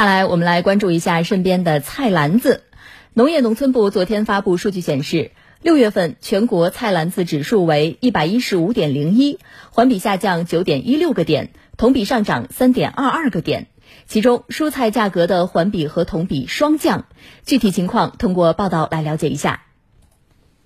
下来，我们来关注一下身边的菜篮子。农业农村部昨天发布数据显示，六月份全国菜篮子指数为一百一十五点零一，环比下降九点一六个点，同比上涨三点二二个点。其中，蔬菜价格的环比和同比双降。具体情况，通过报道来了解一下。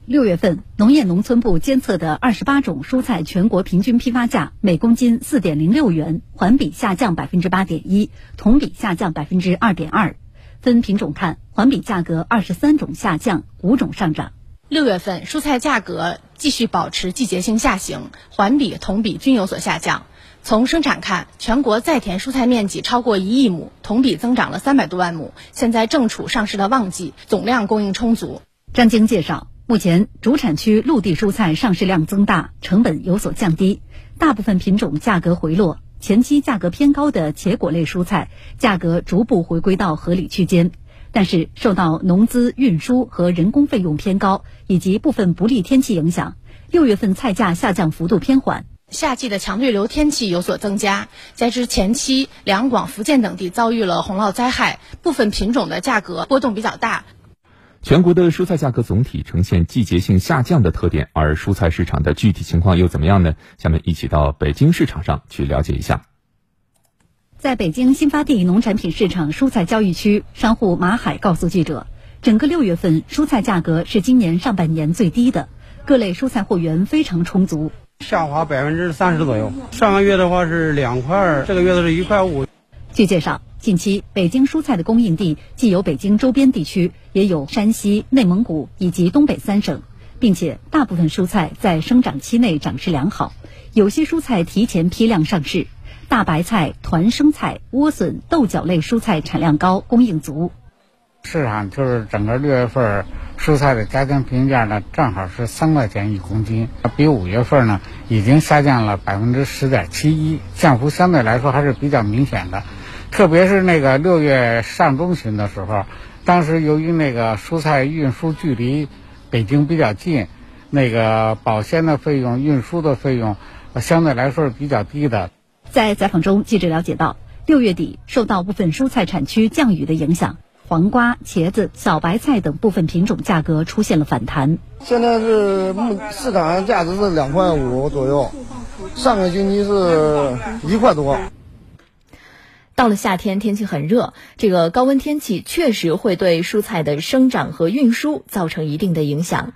六月份，农业农村部监测的二十八种蔬菜全国平均批发价每公斤四点零六元，环比下降百分之八点一，同比下降百分之二点二。分品种看，环比价格二十三种下降，五种上涨。六月份蔬菜价格继续保持季节性下行，环比、同比均有所下降。从生产看，全国在田蔬菜面积超过一亿亩，同比增长了三百多万亩，现在正处上市的旺季，总量供应充足。张晶介绍。目前，主产区陆地蔬菜上市量增大，成本有所降低，大部分品种价格回落。前期价格偏高的茄果类蔬菜价格逐步回归到合理区间，但是受到农资、运输和人工费用偏高以及部分不利天气影响，六月份菜价下降幅度偏缓。夏季的强对流天气有所增加，加之前期两广、福建等地遭遇了洪涝灾害，部分品种的价格波动比较大。全国的蔬菜价格总体呈现季节性下降的特点，而蔬菜市场的具体情况又怎么样呢？下面一起到北京市场上去了解一下。在北京新发地农产品市场蔬菜交易区，商户马海告诉记者，整个六月份蔬菜价格是今年上半年最低的，各类蔬菜货源非常充足，下滑百分之三十左右。上个月的话是两块，这个月的是一块五。据介绍。近期，北京蔬菜的供应地既有北京周边地区，也有山西、内蒙古以及东北三省，并且大部分蔬菜在生长期内长势良好，有些蔬菜提前批量上市。大白菜、团生菜、莴笋、豆角类蔬菜产量高，供应足。市场就是整个六月份蔬菜的家庭平均价呢，正好是三块钱一公斤，比五月份呢已经下降了百分之十点七一，降幅相对来说还是比较明显的。特别是那个六月上中旬的时候，当时由于那个蔬菜运输距离北京比较近，那个保鲜的费用、运输的费用相对来说是比较低的。在采访中，记者了解到，六月底受到部分蔬菜产区降雨的影响，黄瓜、茄子、小白菜等部分品种价格出现了反弹。现在是目市场上价值是两块五左右，上个星期是一块多。到了夏天，天气很热，这个高温天气确实会对蔬菜的生长和运输造成一定的影响。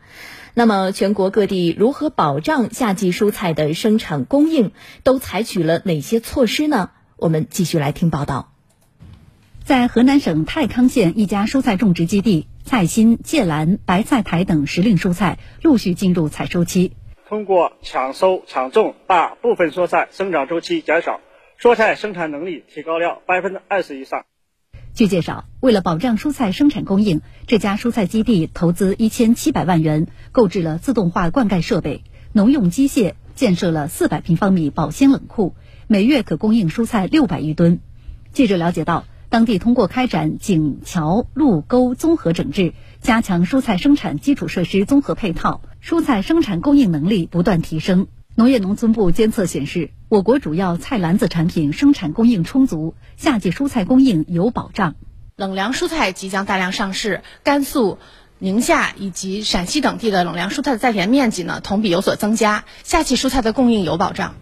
那么，全国各地如何保障夏季蔬菜的生产供应，都采取了哪些措施呢？我们继续来听报道。在河南省太康县一家蔬菜种植基地，菜心、芥蓝、白菜苔等时令蔬菜陆续进入采收期。通过抢收抢种，把部分蔬菜生长周期减少。蔬菜生产能力提高了百分之二十以上。据介绍，为了保障蔬菜生产供应，这家蔬菜基地投资一千七百万元，购置了自动化灌溉设备、农用机械，建设了四百平方米保鲜冷库，每月可供应蔬菜六百余吨。记者了解到，当地通过开展井桥路沟综合整治，加强蔬菜生产基础设施综合配套，蔬菜生产供应能力不断提升。农业农村部监测显示，我国主要菜篮子产品生产供应充足，夏季蔬菜供应有保障。冷凉蔬菜即将大量上市，甘肃、宁夏以及陕西等地的冷凉蔬菜的在田面积呢，同比有所增加，夏季蔬菜的供应有保障。